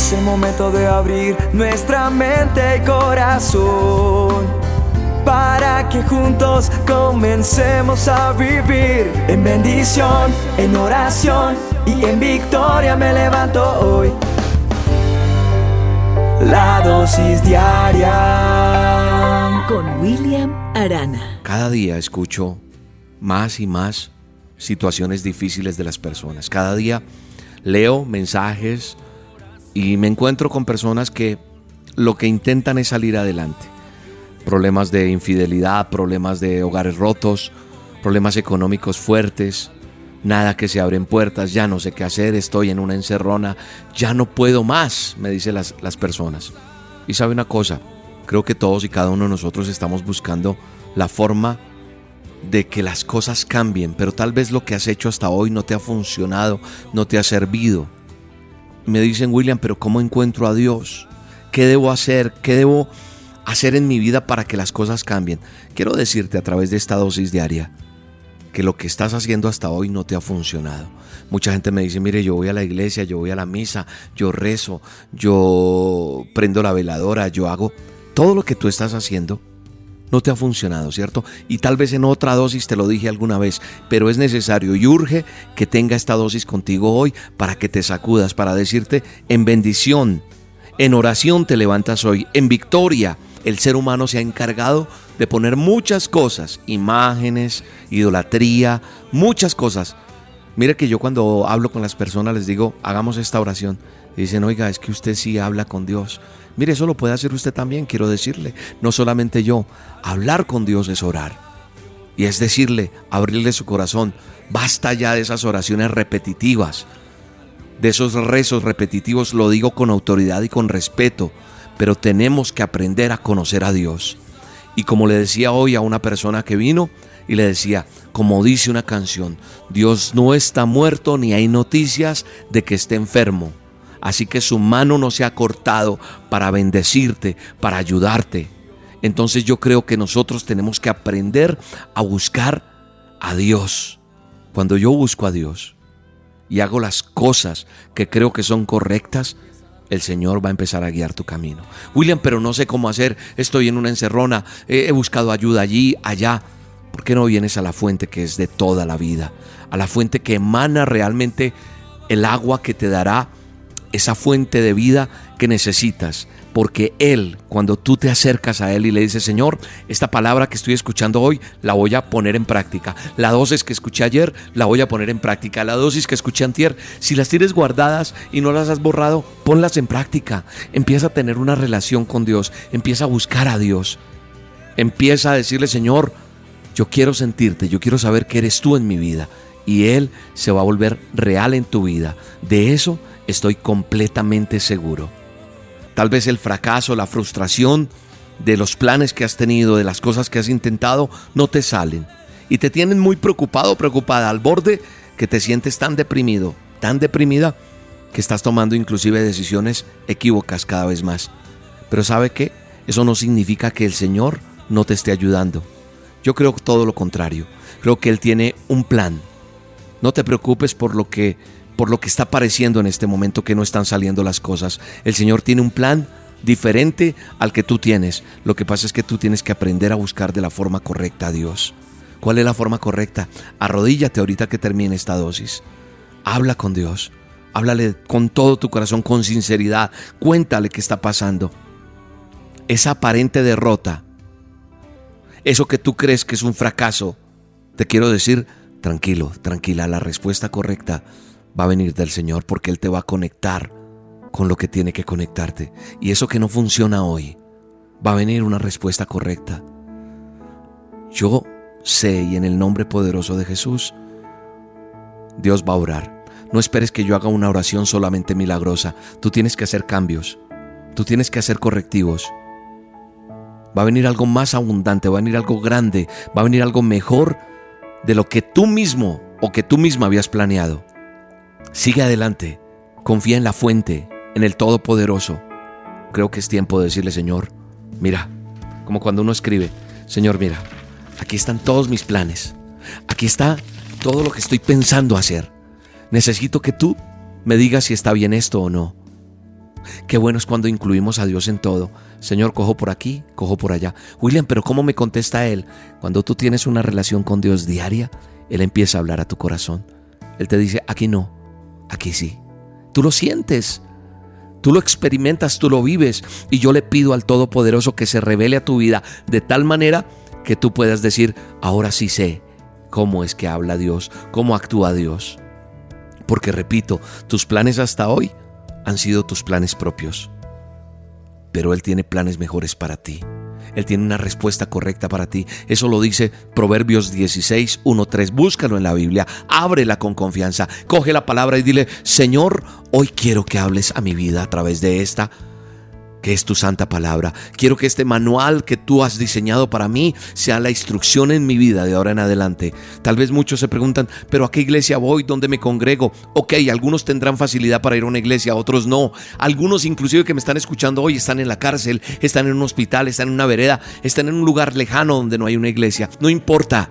Es el momento de abrir nuestra mente y corazón para que juntos comencemos a vivir en bendición, en oración y en victoria me levanto hoy. La dosis diaria con William Arana. Cada día escucho más y más situaciones difíciles de las personas. Cada día leo mensajes y me encuentro con personas que lo que intentan es salir adelante. Problemas de infidelidad, problemas de hogares rotos, problemas económicos fuertes, nada que se abren puertas, ya no sé qué hacer, estoy en una encerrona, ya no puedo más, me dicen las, las personas. Y sabe una cosa, creo que todos y cada uno de nosotros estamos buscando la forma de que las cosas cambien, pero tal vez lo que has hecho hasta hoy no te ha funcionado, no te ha servido. Me dicen, William, pero ¿cómo encuentro a Dios? ¿Qué debo hacer? ¿Qué debo hacer en mi vida para que las cosas cambien? Quiero decirte a través de esta dosis diaria que lo que estás haciendo hasta hoy no te ha funcionado. Mucha gente me dice, mire, yo voy a la iglesia, yo voy a la misa, yo rezo, yo prendo la veladora, yo hago todo lo que tú estás haciendo. No te ha funcionado, ¿cierto? Y tal vez en otra dosis te lo dije alguna vez, pero es necesario y urge que tenga esta dosis contigo hoy para que te sacudas, para decirte en bendición, en oración te levantas hoy, en victoria. El ser humano se ha encargado de poner muchas cosas, imágenes, idolatría, muchas cosas. Mire que yo cuando hablo con las personas les digo, hagamos esta oración. Dicen, oiga, es que usted sí habla con Dios. Mire, eso lo puede hacer usted también, quiero decirle. No solamente yo, hablar con Dios es orar. Y es decirle, abrirle su corazón. Basta ya de esas oraciones repetitivas, de esos rezos repetitivos, lo digo con autoridad y con respeto, pero tenemos que aprender a conocer a Dios. Y como le decía hoy a una persona que vino y le decía, como dice una canción, Dios no está muerto ni hay noticias de que esté enfermo. Así que su mano no se ha cortado para bendecirte, para ayudarte. Entonces yo creo que nosotros tenemos que aprender a buscar a Dios. Cuando yo busco a Dios y hago las cosas que creo que son correctas, el Señor va a empezar a guiar tu camino. William, pero no sé cómo hacer, estoy en una encerrona, he buscado ayuda allí, allá. ¿Por qué no vienes a la fuente que es de toda la vida? A la fuente que emana realmente el agua que te dará esa fuente de vida que necesitas. Porque Él, cuando tú te acercas a Él y le dices, Señor, esta palabra que estoy escuchando hoy, la voy a poner en práctica. La dosis que escuché ayer, la voy a poner en práctica. La dosis que escuché antier, si las tienes guardadas y no las has borrado, ponlas en práctica. Empieza a tener una relación con Dios. Empieza a buscar a Dios. Empieza a decirle, Señor, yo quiero sentirte, yo quiero saber que eres tú en mi vida. Y Él se va a volver real en tu vida. De eso estoy completamente seguro. Tal vez el fracaso, la frustración de los planes que has tenido, de las cosas que has intentado, no te salen. Y te tienen muy preocupado, preocupada, al borde que te sientes tan deprimido, tan deprimida, que estás tomando inclusive decisiones equívocas cada vez más. Pero ¿sabe qué? Eso no significa que el Señor no te esté ayudando. Yo creo todo lo contrario. Creo que Él tiene un plan. No te preocupes por lo que por lo que está pareciendo en este momento que no están saliendo las cosas. El Señor tiene un plan diferente al que tú tienes. Lo que pasa es que tú tienes que aprender a buscar de la forma correcta a Dios. ¿Cuál es la forma correcta? Arrodíllate ahorita que termine esta dosis. Habla con Dios. Háblale con todo tu corazón, con sinceridad. Cuéntale qué está pasando. Esa aparente derrota, eso que tú crees que es un fracaso, te quiero decir, tranquilo, tranquila, la respuesta correcta va a venir del Señor porque Él te va a conectar con lo que tiene que conectarte. Y eso que no funciona hoy, va a venir una respuesta correcta. Yo sé y en el nombre poderoso de Jesús, Dios va a orar. No esperes que yo haga una oración solamente milagrosa. Tú tienes que hacer cambios. Tú tienes que hacer correctivos. Va a venir algo más abundante, va a venir algo grande, va a venir algo mejor de lo que tú mismo o que tú misma habías planeado. Sigue adelante, confía en la fuente, en el Todopoderoso. Creo que es tiempo de decirle, Señor, mira, como cuando uno escribe, Señor, mira, aquí están todos mis planes, aquí está todo lo que estoy pensando hacer. Necesito que tú me digas si está bien esto o no. Qué bueno es cuando incluimos a Dios en todo. Señor, cojo por aquí, cojo por allá. William, pero ¿cómo me contesta Él? Cuando tú tienes una relación con Dios diaria, Él empieza a hablar a tu corazón. Él te dice, aquí no, aquí sí. Tú lo sientes. Tú lo experimentas, tú lo vives. Y yo le pido al Todopoderoso que se revele a tu vida de tal manera que tú puedas decir, ahora sí sé cómo es que habla Dios, cómo actúa Dios. Porque repito, tus planes hasta hoy han sido tus planes propios. Pero Él tiene planes mejores para ti. Él tiene una respuesta correcta para ti. Eso lo dice Proverbios 16, 1, 3. Búscalo en la Biblia, ábrela con confianza, coge la palabra y dile, Señor, hoy quiero que hables a mi vida a través de esta que es tu santa palabra. Quiero que este manual que tú has diseñado para mí sea la instrucción en mi vida de ahora en adelante. Tal vez muchos se preguntan, pero ¿a qué iglesia voy? ¿Dónde me congrego? Ok, algunos tendrán facilidad para ir a una iglesia, otros no. Algunos inclusive que me están escuchando hoy están en la cárcel, están en un hospital, están en una vereda, están en un lugar lejano donde no hay una iglesia. No importa.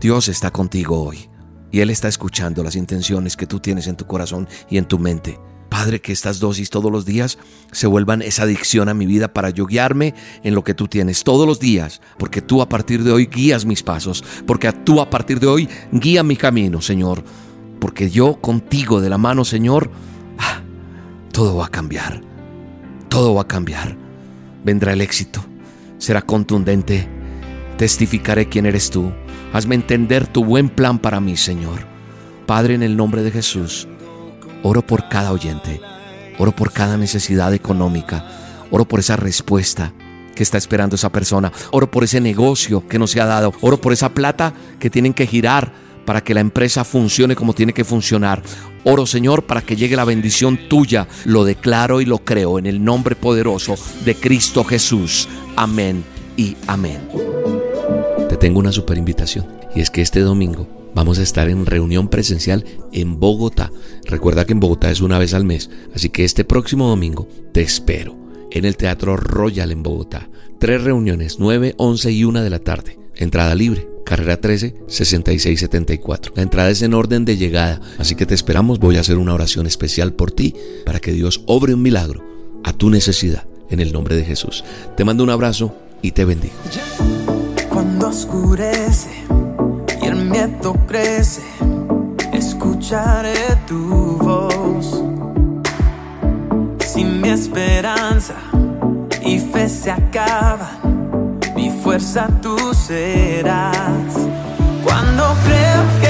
Dios está contigo hoy. Y Él está escuchando las intenciones que tú tienes en tu corazón y en tu mente. Padre, que estas dosis todos los días se vuelvan esa adicción a mi vida para yo guiarme en lo que tú tienes todos los días, porque tú a partir de hoy guías mis pasos, porque tú a partir de hoy guía mi camino, Señor, porque yo contigo de la mano, Señor, ah, todo va a cambiar, todo va a cambiar, vendrá el éxito, será contundente, testificaré quién eres tú, hazme entender tu buen plan para mí, Señor. Padre, en el nombre de Jesús, Oro por cada oyente, oro por cada necesidad económica, oro por esa respuesta que está esperando esa persona, oro por ese negocio que no se ha dado, oro por esa plata que tienen que girar para que la empresa funcione como tiene que funcionar. Oro, Señor, para que llegue la bendición tuya. Lo declaro y lo creo en el nombre poderoso de Cristo Jesús. Amén y amén. Te tengo una super invitación y es que este domingo vamos a estar en reunión presencial en Bogotá. Recuerda que en Bogotá es una vez al mes, así que este próximo domingo te espero en el Teatro Royal en Bogotá. Tres reuniones, 9, 11 y 1 de la tarde. Entrada libre, carrera 13, 6674. La entrada es en orden de llegada, así que te esperamos. Voy a hacer una oración especial por ti para que Dios obre un milagro a tu necesidad en el nombre de Jesús. Te mando un abrazo y te bendigo. Cuando oscurece miedo crece, escucharé tu voz. Si mi esperanza y fe se acaban, mi fuerza tú serás. Cuando creo que